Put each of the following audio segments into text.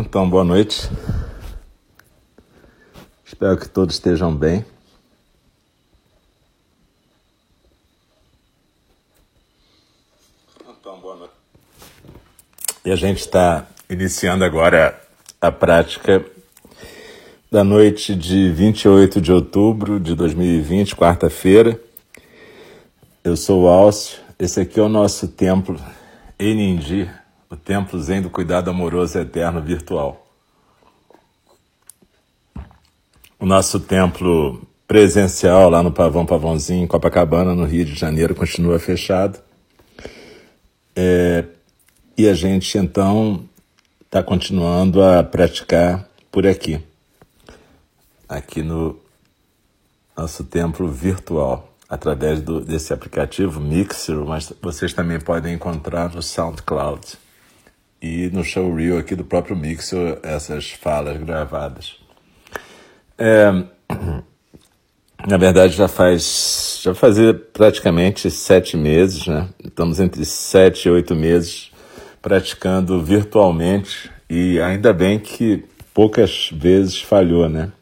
Então, boa noite. Espero que todos estejam bem. Então, boa noite. E a gente está iniciando agora a prática da noite de 28 de outubro de 2020, quarta-feira. Eu sou o Alcio. Esse aqui é o nosso templo Enindi, o templo Zen do Cuidado Amoroso Eterno Virtual. O nosso templo presencial lá no Pavão Pavãozinho, em Copacabana, no Rio de Janeiro, continua fechado. É, e a gente então está continuando a praticar por aqui, aqui no nosso templo virtual, através do, desse aplicativo Mixer, mas vocês também podem encontrar no SoundCloud e no showreel aqui do próprio Mixer essas falas gravadas. É, na verdade já faz já fazia praticamente sete meses, né? Estamos entre sete e oito meses praticando virtualmente e ainda bem que poucas vezes falhou, né?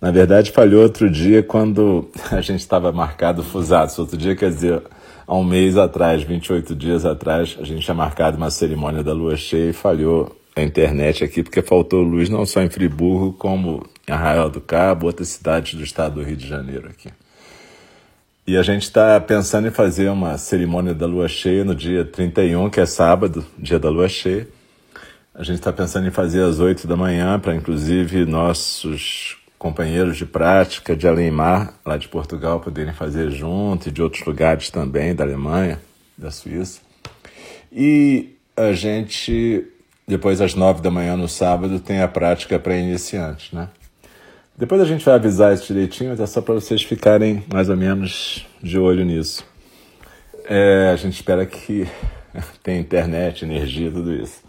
Na verdade falhou outro dia quando a gente estava marcado fusados. Outro dia quer dizer há um mês atrás, 28 dias atrás, a gente tinha marcado uma cerimônia da lua cheia e falhou a internet aqui porque faltou luz não só em Friburgo, como em Arraial do Cabo, outras cidades do estado do Rio de Janeiro aqui. E a gente está pensando em fazer uma cerimônia da lua cheia no dia 31, que é sábado, dia da lua cheia. A gente está pensando em fazer às 8 da manhã, para inclusive nossos companheiros de prática de Além-Mar, lá de Portugal, poderem fazer junto, e de outros lugares também, da Alemanha, da Suíça. E a gente, depois às nove da manhã no sábado, tem a prática para iniciantes, né? Depois a gente vai avisar isso direitinho, mas é só para vocês ficarem mais ou menos de olho nisso. É, a gente espera que tenha internet, energia, tudo isso.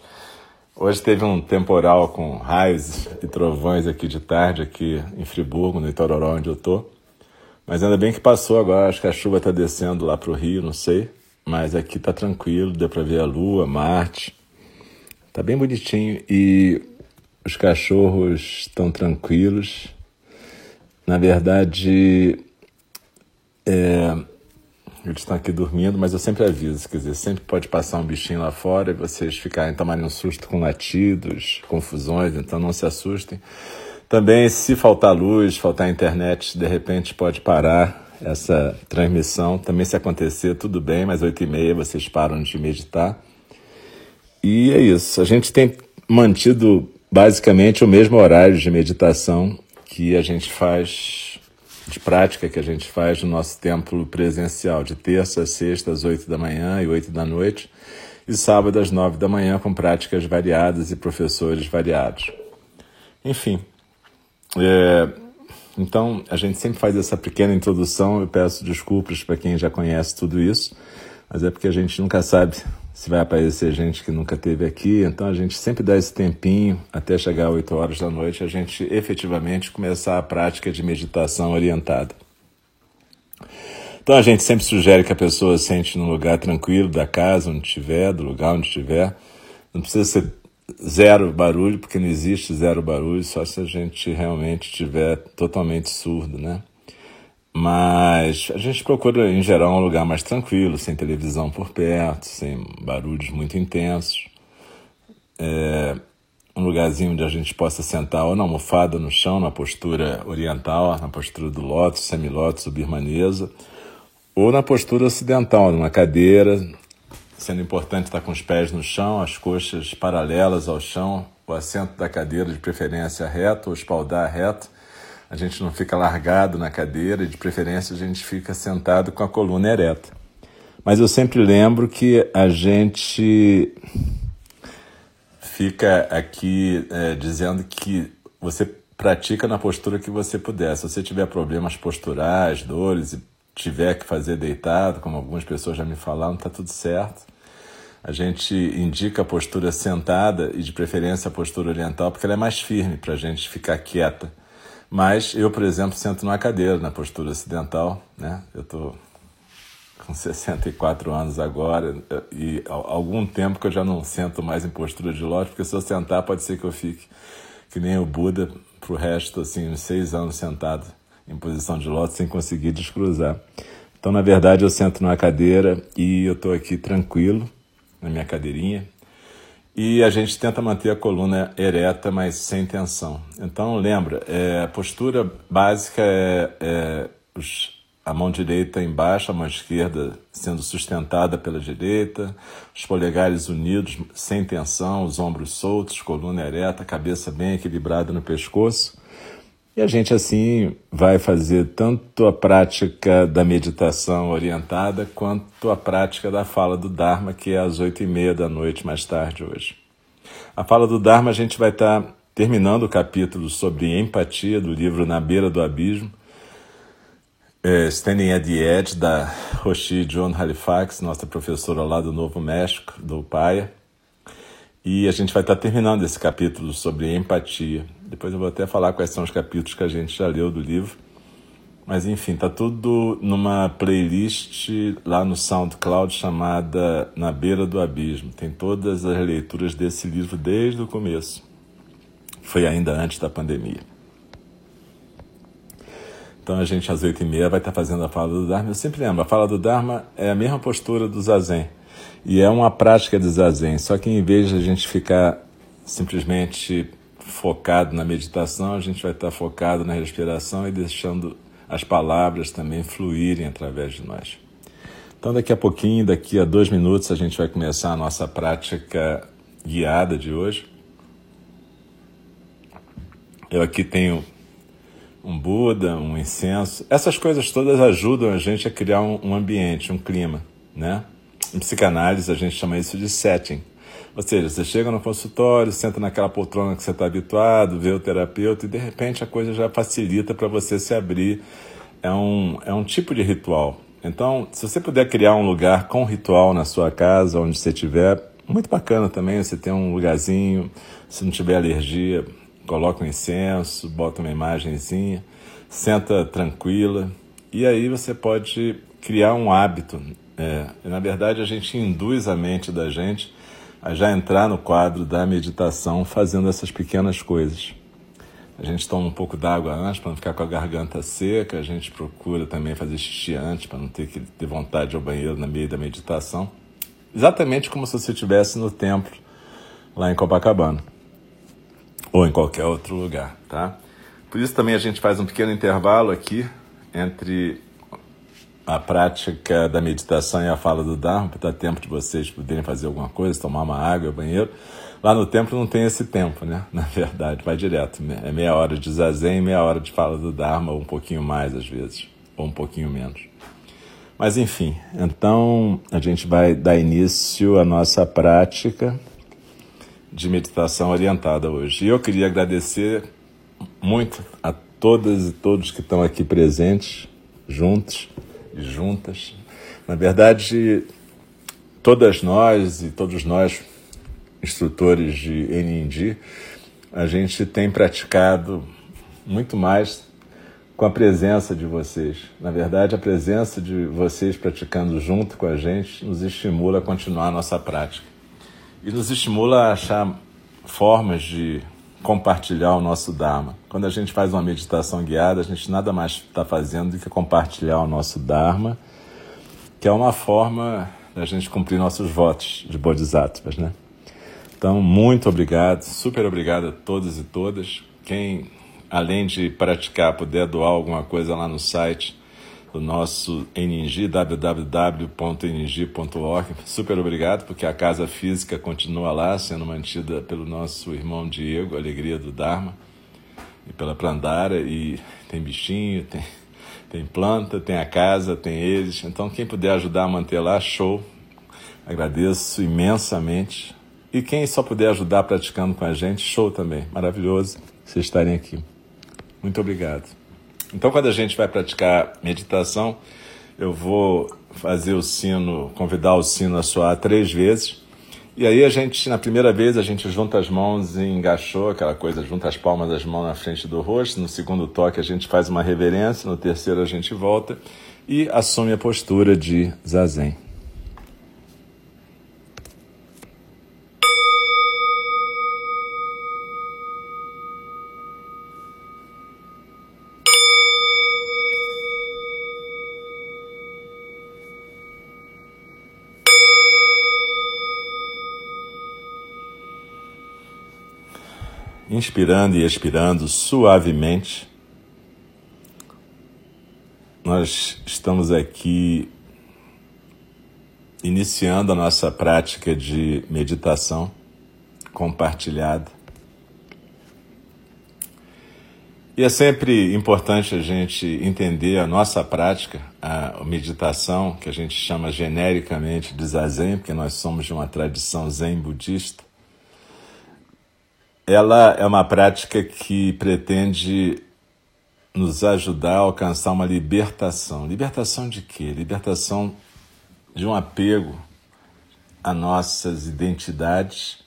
Hoje teve um temporal com raios e trovões aqui de tarde, aqui em Friburgo, no Itororó, onde eu tô. Mas ainda bem que passou agora, acho que a chuva está descendo lá para o Rio, não sei. Mas aqui está tranquilo, deu para ver a Lua, Marte. Tá bem bonitinho e os cachorros estão tranquilos. Na verdade, é, eles estão aqui dormindo, mas eu sempre aviso, quer dizer, sempre pode passar um bichinho lá fora e vocês ficarem tomarem um susto com latidos, confusões, então não se assustem. Também, se faltar luz, faltar internet, de repente pode parar essa transmissão. Também se acontecer, tudo bem, mas oito e meia vocês param de meditar. E é isso. A gente tem mantido basicamente o mesmo horário de meditação que a gente faz de prática que a gente faz no nosso templo presencial, de terça a sexta às oito da manhã e oito da noite, e sábado às nove da manhã, com práticas variadas e professores variados. Enfim, é, então a gente sempre faz essa pequena introdução. Eu peço desculpas para quem já conhece tudo isso, mas é porque a gente nunca sabe se vai aparecer gente que nunca teve aqui, então a gente sempre dá esse tempinho até chegar às 8 horas da noite, a gente efetivamente começar a prática de meditação orientada. Então a gente sempre sugere que a pessoa sente num lugar tranquilo da casa, onde estiver, do lugar onde estiver. Não precisa ser zero barulho, porque não existe zero barulho, só se a gente realmente estiver totalmente surdo, né? Mas a gente procura, em geral, um lugar mais tranquilo, sem televisão por perto, sem barulhos muito intensos. É, um lugarzinho onde a gente possa sentar ou na almofada no chão, na postura oriental, na postura do lótus, semilótus ou birmanesa, ou na postura ocidental, numa cadeira, sendo importante estar com os pés no chão, as coxas paralelas ao chão, o assento da cadeira de preferência reto ou espaldar reto, a gente não fica largado na cadeira de preferência, a gente fica sentado com a coluna ereta. Mas eu sempre lembro que a gente fica aqui é, dizendo que você pratica na postura que você puder. Se você tiver problemas posturais, dores e tiver que fazer deitado, como algumas pessoas já me falaram, está tudo certo. A gente indica a postura sentada e, de preferência, a postura oriental, porque ela é mais firme para a gente ficar quieta. Mas eu, por exemplo, sento numa cadeira, na postura ocidental, né? Eu estou com 64 anos agora, e há algum tempo que eu já não sento mais em postura de lótus, porque se eu sentar pode ser que eu fique que nem o Buda pro resto, assim, uns seis anos sentado em posição de lótus sem conseguir descruzar. Então, na verdade, eu sento numa cadeira e eu estou aqui tranquilo, na minha cadeirinha, e a gente tenta manter a coluna ereta, mas sem tensão. Então, lembra, é, a postura básica é, é os a mão direita embaixo, a mão esquerda sendo sustentada pela direita, os polegares unidos, sem tensão, os ombros soltos, coluna ereta, cabeça bem equilibrada no pescoço. E a gente assim vai fazer tanto a prática da meditação orientada quanto a prática da fala do Dharma, que é às oito e meia da noite mais tarde hoje. A fala do Dharma a gente vai estar terminando o capítulo sobre empatia do livro Na Beira do Abismo, é, Standing at the Edge, da Roshi John Halifax, nossa professora lá do Novo México, do PAIA. E a gente vai estar terminando esse capítulo sobre empatia. Depois eu vou até falar quais são os capítulos que a gente já leu do livro. Mas enfim, tá tudo numa playlist lá no SoundCloud chamada Na Beira do Abismo. Tem todas as leituras desse livro desde o começo. Foi ainda antes da pandemia. Então a gente às oito e meia vai estar fazendo a fala do Dharma. Eu sempre lembro, a fala do Dharma é a mesma postura do Zazen. E é uma prática de Zazen, só que em vez de a gente ficar simplesmente focado na meditação, a gente vai estar focado na respiração e deixando as palavras também fluírem através de nós. Então daqui a pouquinho, daqui a dois minutos, a gente vai começar a nossa prática guiada de hoje. Eu aqui tenho um Buda, um incenso. Essas coisas todas ajudam a gente a criar um, ambiente, um clima, né? Em psicanálise a gente chama isso de setting. Ou seja, você chega no consultório, senta naquela poltrona que você está habituado, vê o terapeuta e de repente a coisa já facilita para você se abrir. É um, é um tipo de ritual. Então, se você puder criar um lugar com ritual na sua casa, onde você estiver, muito bacana também. Você tem um lugarzinho, se não tiver alergia, coloca um incenso, bota uma imagenzinha, senta tranquila e aí você pode criar um hábito. É, na verdade, a gente induz a mente da gente a já entrar no quadro da meditação fazendo essas pequenas coisas. A gente toma um pouco d'água antes para não ficar com a garganta seca, a gente procura também fazer xixi antes para não ter que ter vontade ao banheiro no meio da meditação. Exatamente como se você estivesse no templo lá em Copacabana ou em qualquer outro lugar, tá? Por isso também a gente faz um pequeno intervalo aqui entre a prática da meditação e a fala do Dharma, para dar tempo de vocês poderem fazer alguma coisa, tomar uma água, banheiro. Lá no templo não tem esse tempo, né? Na verdade, vai direto. É meia hora de zazen, meia hora de fala do Dharma, ou um pouquinho mais às vezes, ou um pouquinho menos. Mas enfim, então a gente vai dar início à nossa prática de meditação orientada hoje. E eu queria agradecer muito a todas e todos que estão aqui presentes, juntos e juntas. Na verdade, todas nós e todos nós, instrutores de NND, a gente tem praticado muito mais com a presença de vocês. Na verdade, a presença de vocês praticando junto com a gente nos estimula a continuar a nossa prática e nos estimula a achar formas de compartilhar o nosso Dharma. Quando a gente faz uma meditação guiada, a gente nada mais está fazendo do que compartilhar o nosso Dharma, que é uma forma da gente cumprir nossos votos de Bodhisattvas, né? Então, muito obrigado, super obrigado a todos e todas. Quem, além de praticar, puder doar alguma coisa lá no site, do nosso NG, www.ning.org. Super obrigado, porque a casa física continua lá, sendo mantida pelo nosso irmão Diego, Alegria do Dharma, e pela Prandara, e tem bichinho, tem, tem planta, tem a casa, tem eles. Então, quem puder ajudar a manter lá, show. Agradeço imensamente. E quem só puder ajudar praticando com a gente, show também. Maravilhoso vocês estarem aqui. Muito obrigado. Então, quando a gente vai praticar meditação, eu vou fazer o sino, convidar o sino a soar três vezes. E aí a gente, na primeira vez, a gente junta as mãos e engaixou, aquela coisa, junta as palmas das mãos na frente do rosto. No segundo toque a gente faz uma reverência, no terceiro a gente volta. e assume a postura de zazen. Inspirando e expirando suavemente. Nós estamos aqui iniciando a nossa prática de meditação compartilhada. E é sempre importante a gente entender a nossa prática, a meditação, que a gente chama genericamente de zazen, porque nós somos de uma tradição zen budista ela é uma prática que pretende nos ajudar a alcançar uma libertação. Libertação de quê? Libertação de um apego a nossas identidades,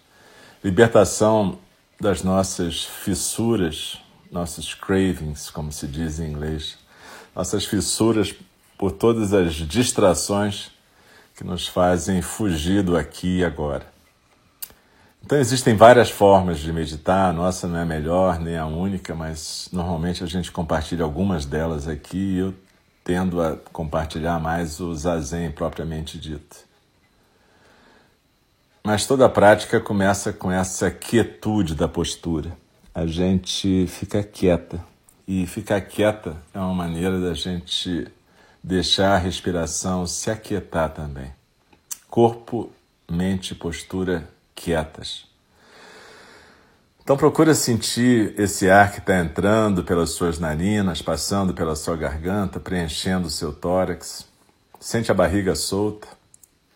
libertação das nossas fissuras, nossos cravings, como se diz em inglês, nossas fissuras por todas as distrações que nos fazem fugir do aqui e agora. Então existem várias formas de meditar, a nossa não é a melhor nem a única, mas normalmente a gente compartilha algumas delas aqui e eu tendo a compartilhar mais o zazen propriamente dito. Mas toda a prática começa com essa quietude da postura. A gente fica quieta. E ficar quieta é uma maneira da gente deixar a respiração se aquietar também. Corpo, mente, postura quietas. Então procura sentir esse ar que está entrando pelas suas narinas, passando pela sua garganta, preenchendo o seu tórax. Sente a barriga solta,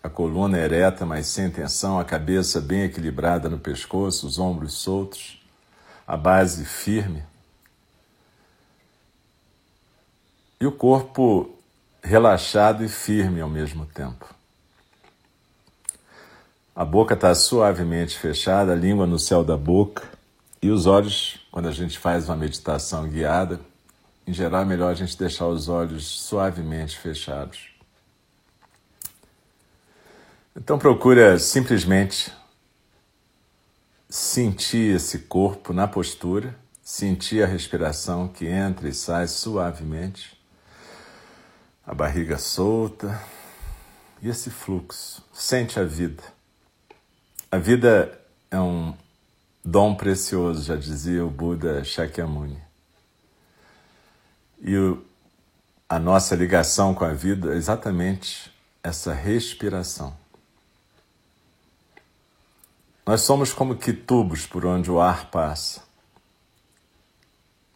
a coluna ereta, mas sem tensão, a cabeça bem equilibrada no pescoço, os ombros soltos, a base firme. E o corpo relaxado e firme ao mesmo tempo. A boca está suavemente fechada, a língua no céu da boca. E os olhos, quando a gente faz uma meditação guiada, em geral é melhor a gente deixar os olhos suavemente fechados. Então procura simplesmente sentir esse corpo na postura, sentir a respiração que entra e sai suavemente, a barriga solta e esse fluxo. Sente a vida. A vida é um dom precioso, já dizia o Buda Shakyamuni. E o, a nossa ligação com a vida é exatamente essa respiração. Nós somos como que tubos por onde o ar passa.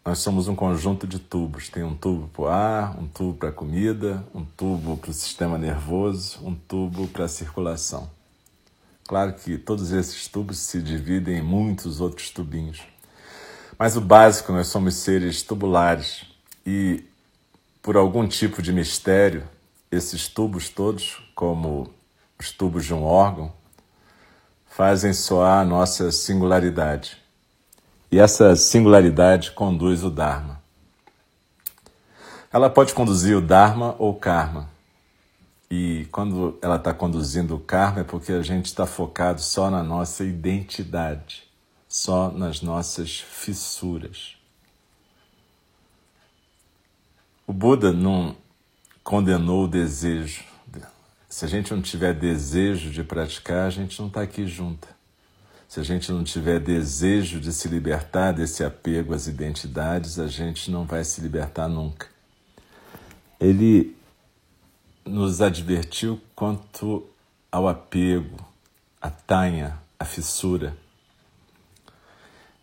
Nós somos um conjunto de tubos. Tem um tubo para o ar, um tubo para a comida, um tubo para o sistema nervoso, um tubo para a circulação. Claro que todos esses tubos se dividem em muitos outros tubinhos. Mas o básico, nós somos seres tubulares e, por algum tipo de mistério, esses tubos todos, como os tubos de um órgão, fazem soar a nossa singularidade. E essa singularidade conduz o Dharma. Ela pode conduzir o Dharma ou Karma. E quando ela está conduzindo o karma é porque a gente está focado só na nossa identidade, só nas nossas fissuras. O Buda não condenou o desejo. Se a gente não tiver desejo de praticar, a gente não está aqui junto. Se a gente não tiver desejo de se libertar desse apego às identidades, a gente não vai se libertar nunca. Ele nos advertiu quanto ao apego, a tanha, a fissura.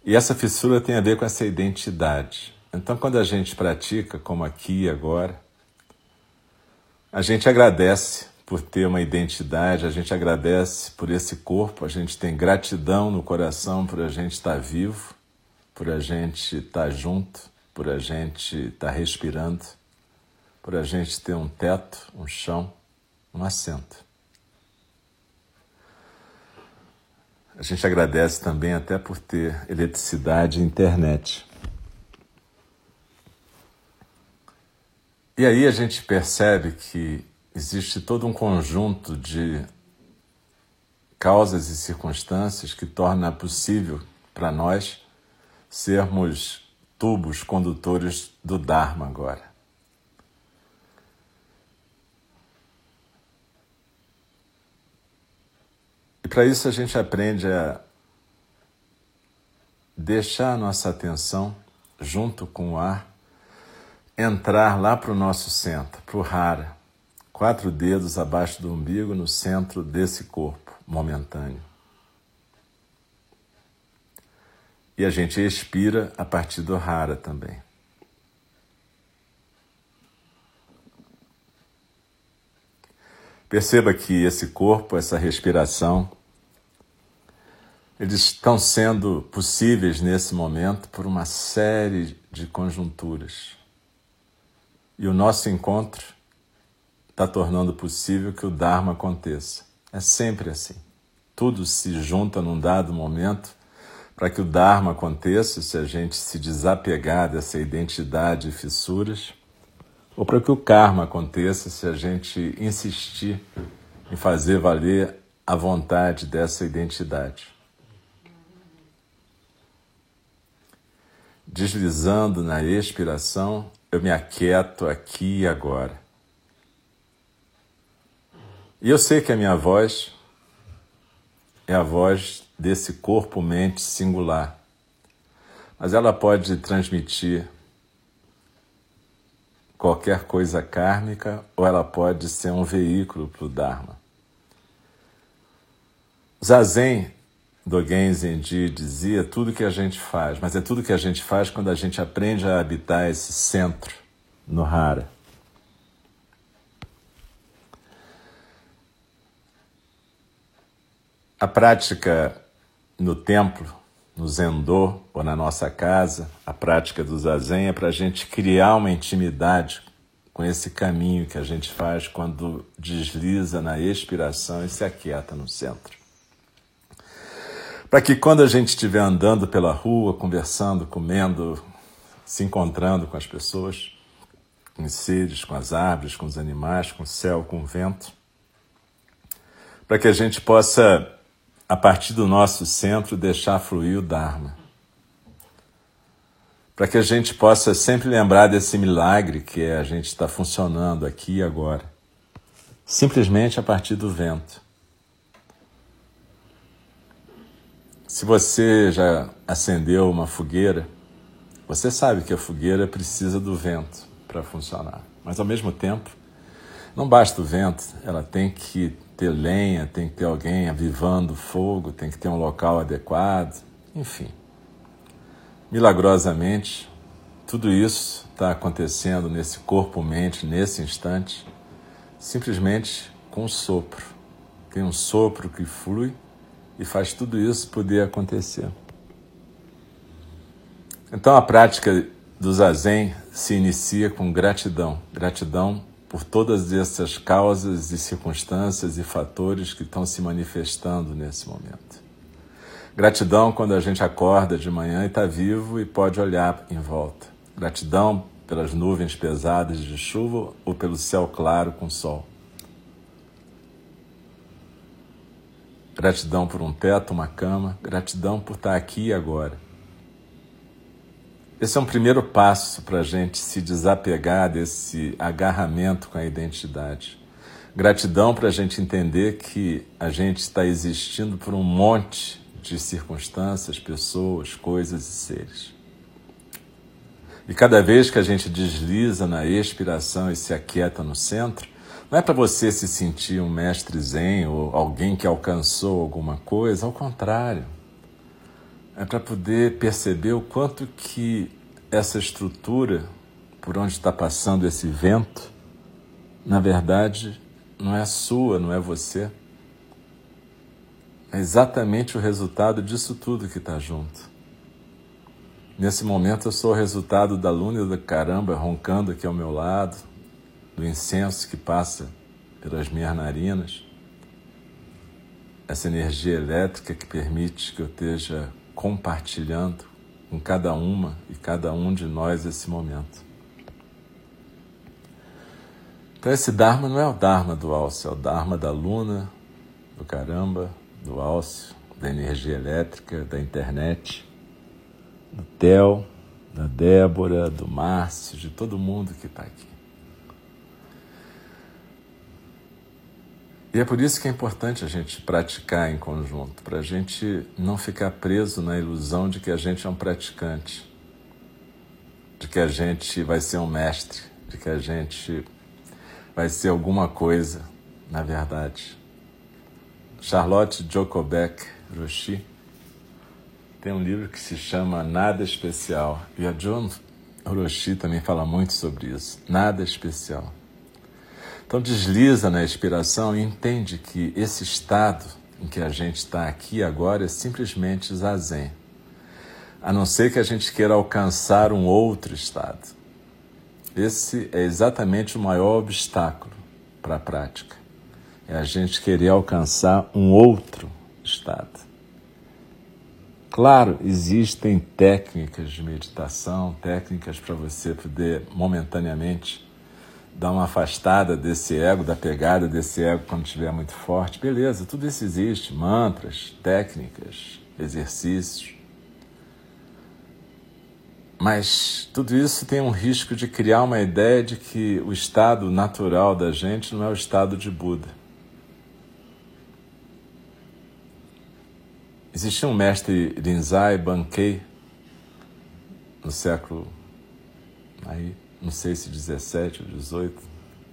E essa fissura tem a ver com essa identidade. Então, quando a gente pratica, como aqui e agora, a gente agradece por ter uma identidade, a gente agradece por esse corpo, a gente tem gratidão no coração por a gente estar vivo, por a gente estar junto, por a gente estar respirando por a gente ter um teto, um chão, um assento. A gente agradece também até por ter eletricidade e internet. E aí a gente percebe que existe todo um conjunto de causas e circunstâncias que torna possível para nós sermos tubos condutores do Dharma agora. E para isso a gente aprende a deixar a nossa atenção, junto com o ar, entrar lá para o nosso centro, para o Hara, quatro dedos abaixo do umbigo, no centro desse corpo momentâneo. E a gente expira a partir do Hara também. Perceba que esse corpo, essa respiração, eles estão sendo possíveis nesse momento por uma série de conjunturas. E o nosso encontro está tornando possível que o Dharma aconteça. É sempre assim. Tudo se junta num dado momento para que o Dharma aconteça, se a gente se desapegar dessa identidade e fissuras, ou para que o karma aconteça, se a gente insistir em fazer valer a vontade dessa identidade. Deslizando na expiração, eu me aquieto aqui e agora. E eu sei que a minha voz é a voz desse corpo-mente singular. Mas ela pode transmitir qualquer coisa kármica ou ela pode ser um veículo para o Dharma. Zazen Dogen Zenji dizia tudo que a gente faz, mas é tudo que a gente faz quando a gente aprende a habitar esse centro no Hara. A prática no templo, no Zendô ou na nossa casa, a prática do Zazen é para a gente criar uma intimidade com esse caminho que a gente faz quando desliza na expiração e se aquieta no centro. Para que quando a gente estiver andando pela rua, conversando, comendo, se encontrando com as pessoas, com os seres, com as árvores, com os animais, com o céu, com o vento, para que a gente possa a partir do nosso centro, deixar fluir o Dharma. Para que a gente possa sempre lembrar desse milagre que é a gente estar tá funcionando aqui e agora. Simplesmente a partir do vento. Se você já acendeu uma fogueira, você sabe que a fogueira precisa do vento para funcionar. Mas ao mesmo tempo, não basta o vento, ela tem que ter lenha, tem que ter alguém avivando fogo, tem que ter um local adequado, enfim. Milagrosamente, tudo isso está acontecendo nesse corpo-mente, nesse instante, simplesmente com um sopro. Tem um sopro que flui e faz tudo isso poder acontecer. Então a prática do zazen se inicia com gratidão, gratidão por todas essas causas e circunstâncias e fatores que estão se manifestando nesse momento. Gratidão quando a gente acorda de manhã e está vivo e pode olhar em volta. Gratidão pelas nuvens pesadas de chuva ou pelo céu claro com sol. Gratidão por um teto, uma cama. Gratidão por estar aqui e agora. Esse é um primeiro passo para a gente se desapegar desse agarramento com a identidade. Gratidão para a gente entender que a gente está existindo por um monte de circunstâncias, pessoas, coisas e seres. E cada vez que a gente desliza na expiração e se aquieta no centro, não é para você se sentir um mestre zen ou alguém que alcançou alguma coisa, ao contrário é para poder perceber o quanto que essa estrutura por onde está passando esse vento, na verdade, não é sua, não é você. É exatamente o resultado disso tudo que está junto. Nesse momento eu sou o resultado da luna da caramba roncando aqui ao meu lado, do incenso que passa pelas minhas narinas, essa energia elétrica que permite que eu esteja compartilhando com cada uma e cada um de nós esse momento. Então esse Dharma não é o Dharma do Alce, é o Dharma da Luna, do caramba, do Alce, da energia elétrica, da internet, do Theo, da Débora, do Márcio, de todo mundo que está aqui. E é por isso que é importante a gente praticar em conjunto, para a gente não ficar preso na ilusão de que a gente é um praticante, de que a gente vai ser um mestre, de que a gente vai ser alguma coisa, na verdade. Charlotte Jokobek Roshi tem um livro que se chama Nada Especial. E a John Roshi também fala muito sobre isso. Nada especial. Então desliza na inspiração e entende que esse estado em que a gente está aqui agora é simplesmente zazen. A não ser que a gente queira alcançar um outro estado. Esse é exatamente o maior obstáculo para a prática. É a gente querer alcançar um outro estado. Claro, existem técnicas de meditação, técnicas para você poder momentaneamente dar uma afastada desse ego, da pegada desse ego quando estiver muito forte. Beleza, tudo isso existe, mantras, técnicas, exercícios. Mas tudo isso tem um risco de criar uma ideia de que o estado natural da gente não é o estado de Buda. Existia um mestre Rinzai Bankei no século aí, não sei se 17 ou 18,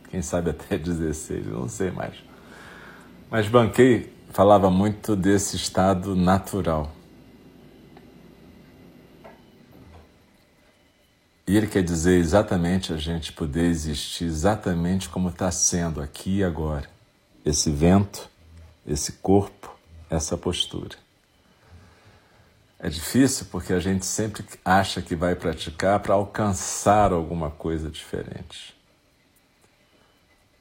quem sabe até 16, eu não sei mais. Mas Bankei falava muito desse estado natural. E ele quer dizer exatamente a gente poder existir exatamente como está sendo aqui e agora. Esse vento, esse corpo, essa postura. É difícil porque a gente sempre acha que vai praticar para alcançar alguma coisa diferente.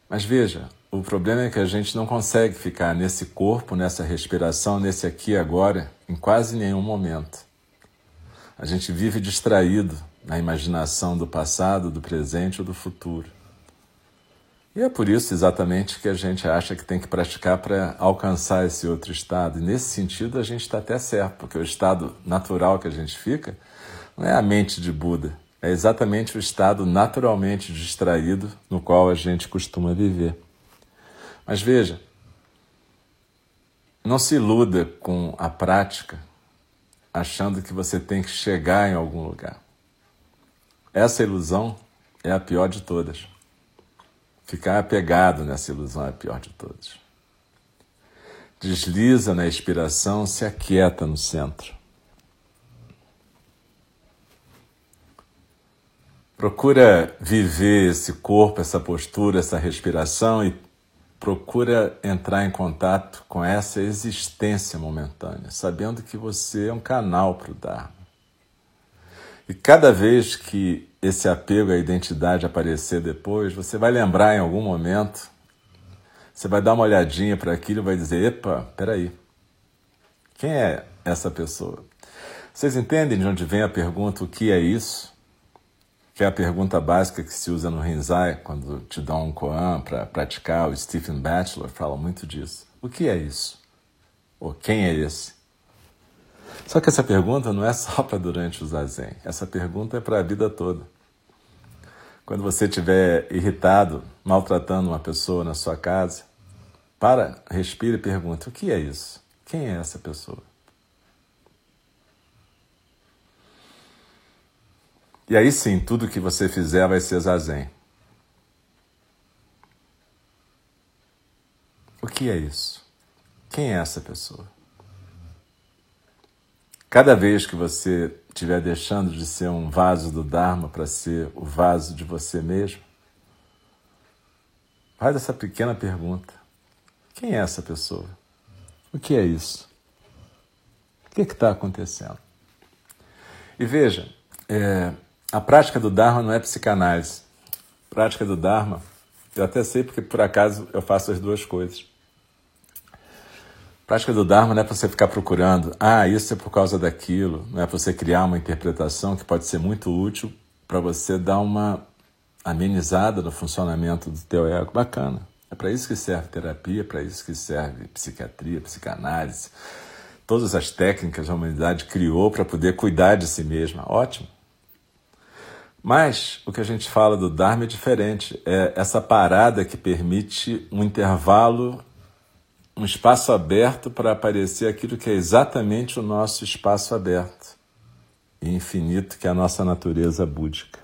Mas veja, o problema é que a gente não consegue ficar nesse corpo, nessa respiração, nesse aqui e agora, em quase nenhum momento. A gente vive distraído na imaginação do passado, do presente ou do futuro. E é por isso exatamente que a gente acha que tem que praticar para alcançar esse outro estado. E nesse sentido a gente está até certo, porque o estado natural que a gente fica não é a mente de Buda, é exatamente o estado naturalmente distraído no qual a gente costuma viver. Mas veja, não se iluda com a prática achando que você tem que chegar em algum lugar. Essa ilusão é a pior de todas. Ficar apegado nessa ilusão é a pior de todas. Desliza na expiração, se aquieta no centro. Procura viver esse corpo, essa postura, essa respiração e procura entrar em contato com essa existência momentânea, sabendo que você é um canal para o Dharma. E cada vez que esse apego à identidade aparecer depois, você vai lembrar em algum momento, você vai dar uma olhadinha para aquilo e vai dizer: epa, peraí, quem é essa pessoa? Vocês entendem de onde vem a pergunta: o que é isso? Que é a pergunta básica que se usa no Rinzai, quando te dão um koan para praticar. O Stephen Batchelor fala muito disso. O que é isso? Ou quem é esse? Só que essa pergunta não é só para durante o zazen. Essa pergunta é para a vida toda. Quando você estiver irritado, maltratando uma pessoa na sua casa, para, respire e pergunte: o que é isso? Quem é essa pessoa? E aí sim, tudo que você fizer vai ser zazen. O que é isso? Quem é essa pessoa? Cada vez que você estiver deixando de ser um vaso do Dharma para ser o vaso de você mesmo, faz essa pequena pergunta: quem é essa pessoa? O que é isso? O que é está acontecendo? E veja, é, a prática do Dharma não é psicanálise. A prática do Dharma, eu até sei porque por acaso eu faço as duas coisas. Prática do Dharma não é para você ficar procurando, ah, isso é por causa daquilo, não é para você criar uma interpretação que pode ser muito útil para você dar uma amenizada no funcionamento do teu ego. Bacana. É para isso que serve terapia, é para isso que serve psiquiatria, psicanálise. Todas as técnicas a humanidade criou para poder cuidar de si mesma. Ótimo. Mas o que a gente fala do Dharma é diferente. É essa parada que permite um intervalo, um espaço aberto para aparecer aquilo que é exatamente o nosso espaço aberto e infinito, que é a nossa natureza búdica.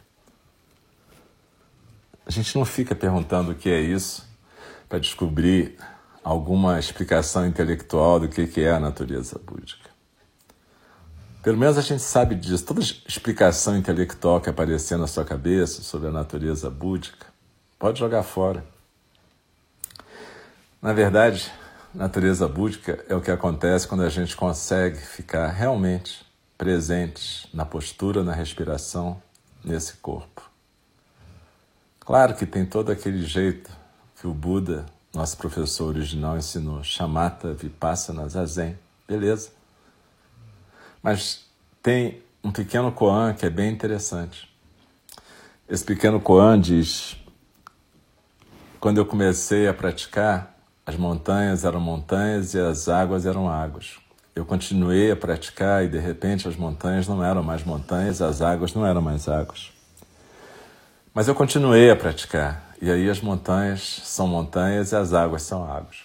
A gente não fica perguntando o que é isso para descobrir alguma explicação intelectual do que é a natureza búdica. Pelo menos a gente sabe disso. Toda explicação intelectual que aparecer na sua cabeça sobre a natureza búdica, pode jogar fora. Na verdade, natureza búdica é o que acontece quando a gente consegue ficar realmente presente na postura, na respiração, nesse corpo. Claro que tem todo aquele jeito que o Buda, nosso professor original, ensinou, chamata vipassana zazen. Beleza. Mas tem um pequeno koan que é bem interessante. Esse pequeno koan diz: quando eu comecei a praticar, as montanhas eram montanhas e as águas eram águas. Eu continuei a praticar e de repente as montanhas não eram mais montanhas, as águas não eram mais águas. Mas eu continuei a praticar e aí as montanhas são montanhas e as águas são águas.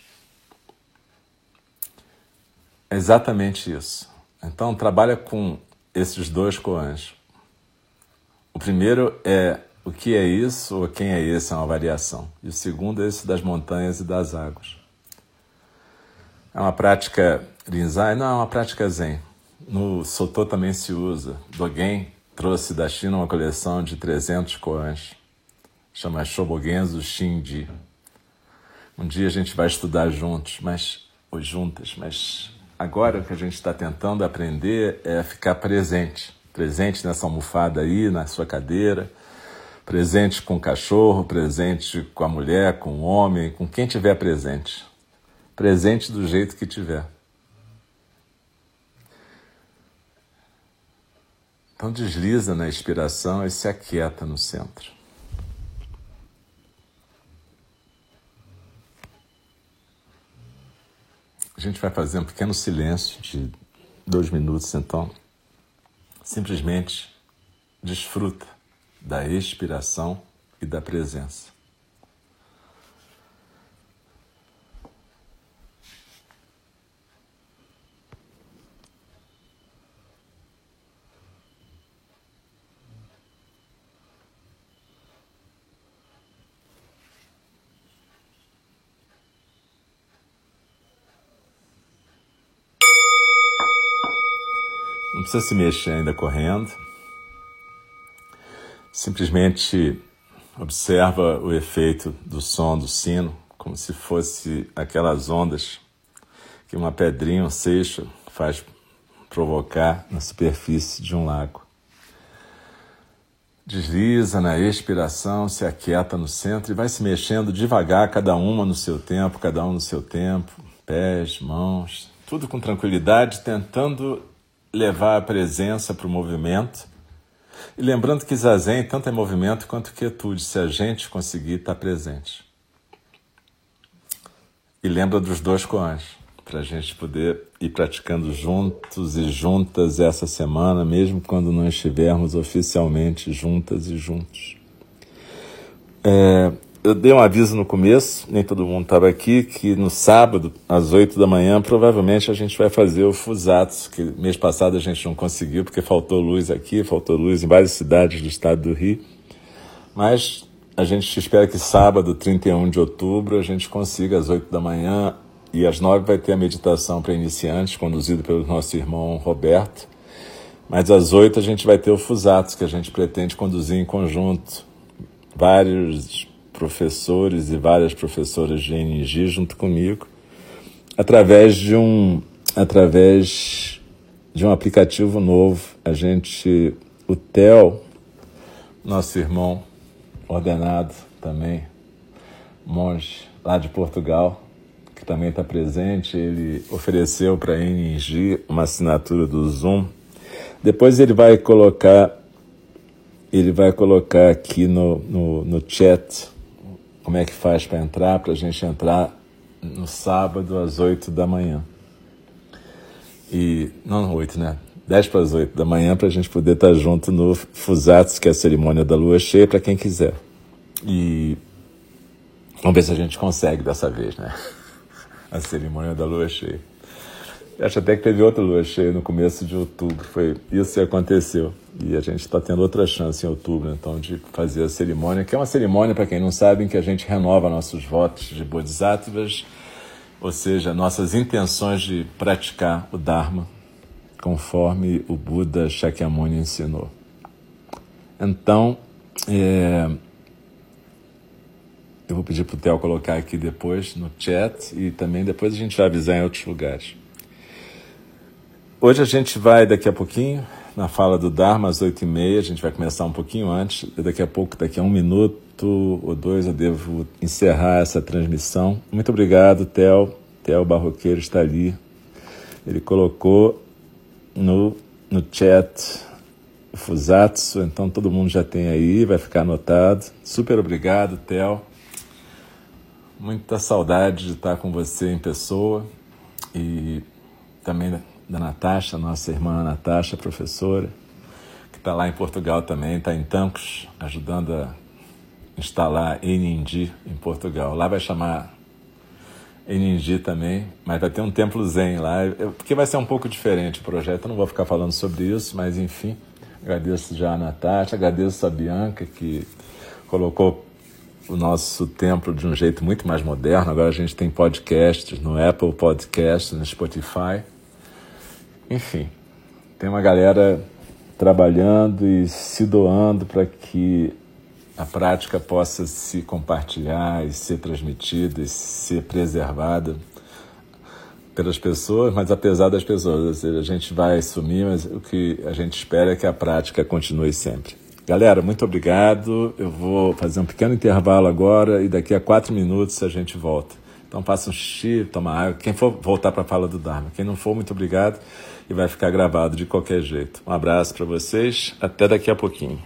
É exatamente isso. Então, trabalha com esses dois koans. O primeiro é o que é isso ou quem é esse, é uma variação. E o segundo é esse das montanhas e das águas. É uma prática Rinzai? Não, é uma prática zen. No Soto também se usa. Dogen trouxe da China uma coleção de 300 koans. Chama Shobogenzo Shinji. Um dia a gente vai estudar juntos, mas ou juntas, mas Agora o que a gente está tentando aprender é ficar presente, presente nessa almofada aí, na sua cadeira, presente com o cachorro, presente com a mulher, com o homem, com quem tiver presente. Presente do jeito que tiver. Então desliza na inspiração e se aquieta no centro. A gente vai fazer um pequeno silêncio de dois minutos, então. Simplesmente desfruta da expiração e da presença. precisa se mexer ainda correndo. Simplesmente observa o efeito do som do sino, como se fosse aquelas ondas que uma pedrinha, um seixo, faz provocar na superfície de um lago. Desliza na expiração, se aquieta no centro e vai se mexendo devagar, cada uma no seu tempo, cada um no seu tempo, pés, mãos, tudo com tranquilidade, tentando levar a presença para o movimento. E lembrando que zazen tanto é movimento quanto quietude, se a gente conseguir estar presente. E lembra dos dois koans, para a gente poder ir praticando juntos e juntas essa semana, mesmo quando não estivermos oficialmente juntas e juntos. É, eu dei um aviso no começo, nem todo mundo estava aqui, que no sábado, às 8 da manhã, provavelmente a gente vai fazer o Fusatsu, que mês passado a gente não conseguiu, porque faltou luz aqui, faltou luz em várias cidades do estado do Rio. Mas a gente espera que sábado, 31 de outubro, a gente consiga às 8 da manhã e às 9 vai ter a meditação para iniciantes, conduzida pelo nosso irmão Roberto. Mas às 8 a gente vai ter o Fusatsu, que a gente pretende conduzir em conjunto. Vários professores e várias professoras de NG junto comigo, através de um através de um aplicativo novo. A gente, o Theo, nosso irmão ordenado também, monge lá de Portugal, que também está presente, ele ofereceu para a NG uma assinatura do Zoom. Depois ele vai colocar ele vai colocar aqui no, no, no chat como é que faz para entrar, para a gente entrar no sábado às 8 da manhã. E, não 8, né? 10 para as 8 da manhã para a gente poder estar junto no Fusatsu, que é a cerimônia da lua cheia, para quem quiser. E vamos ver se a gente consegue dessa vez, né? A cerimônia da lua cheia. Acho até que teve outra lua cheia no começo de outubro. Foi isso que aconteceu. E a gente está tendo outra chance em outubro, então, de fazer a cerimônia, que é uma cerimônia, para quem não sabe, em que a gente renova nossos votos de bodhisattvas, ou seja, nossas intenções de praticar o Dharma conforme o Buda Shakyamuni ensinou. Então, é, eu vou pedir para o Theo colocar aqui depois no chat e também depois a gente vai avisar em outros lugares. Hoje a gente vai, daqui a pouquinho, na fala do Dharma, às oito e meia, a gente vai começar um pouquinho antes, daqui a pouco, daqui a um minuto ou dois, eu devo encerrar essa transmissão. Muito obrigado, Theo. Theo Barroqueiro está ali. Ele colocou no, no chat Fusatsu, então todo mundo já tem aí, vai ficar anotado. Super obrigado, Theo. Muita saudade de estar com você em pessoa e também da Natasha, nossa irmã Natasha, professora, que está lá em Portugal também, está em Tancos, ajudando a instalar Enindi em Portugal. Lá vai chamar em Ninji também, mas vai ter um templo zen lá, porque vai ser um pouco diferente o projeto, eu não vou ficar falando sobre isso, mas enfim, agradeço já a Natasha, agradeço a Bianca que colocou o nosso templo de um jeito muito mais moderno, agora a gente tem podcasts no Apple Podcasts, no Spotify, enfim, tem uma galera trabalhando e se doando para que a prática possa se compartilhar e ser transmitida e ser preservada pelas pessoas, mas apesar das pessoas, a gente vai sumir, mas o que a gente espera é que a prática continue sempre. Galera, muito obrigado. Eu vou fazer um pequeno intervalo agora e daqui a quatro minutos a gente volta. Então faça um xixi, toma água. Quem for voltar para a fala do Dharma. Quem não for, muito obrigado e vai ficar gravado de qualquer jeito. Um abraço para vocês. Até daqui a pouquinho.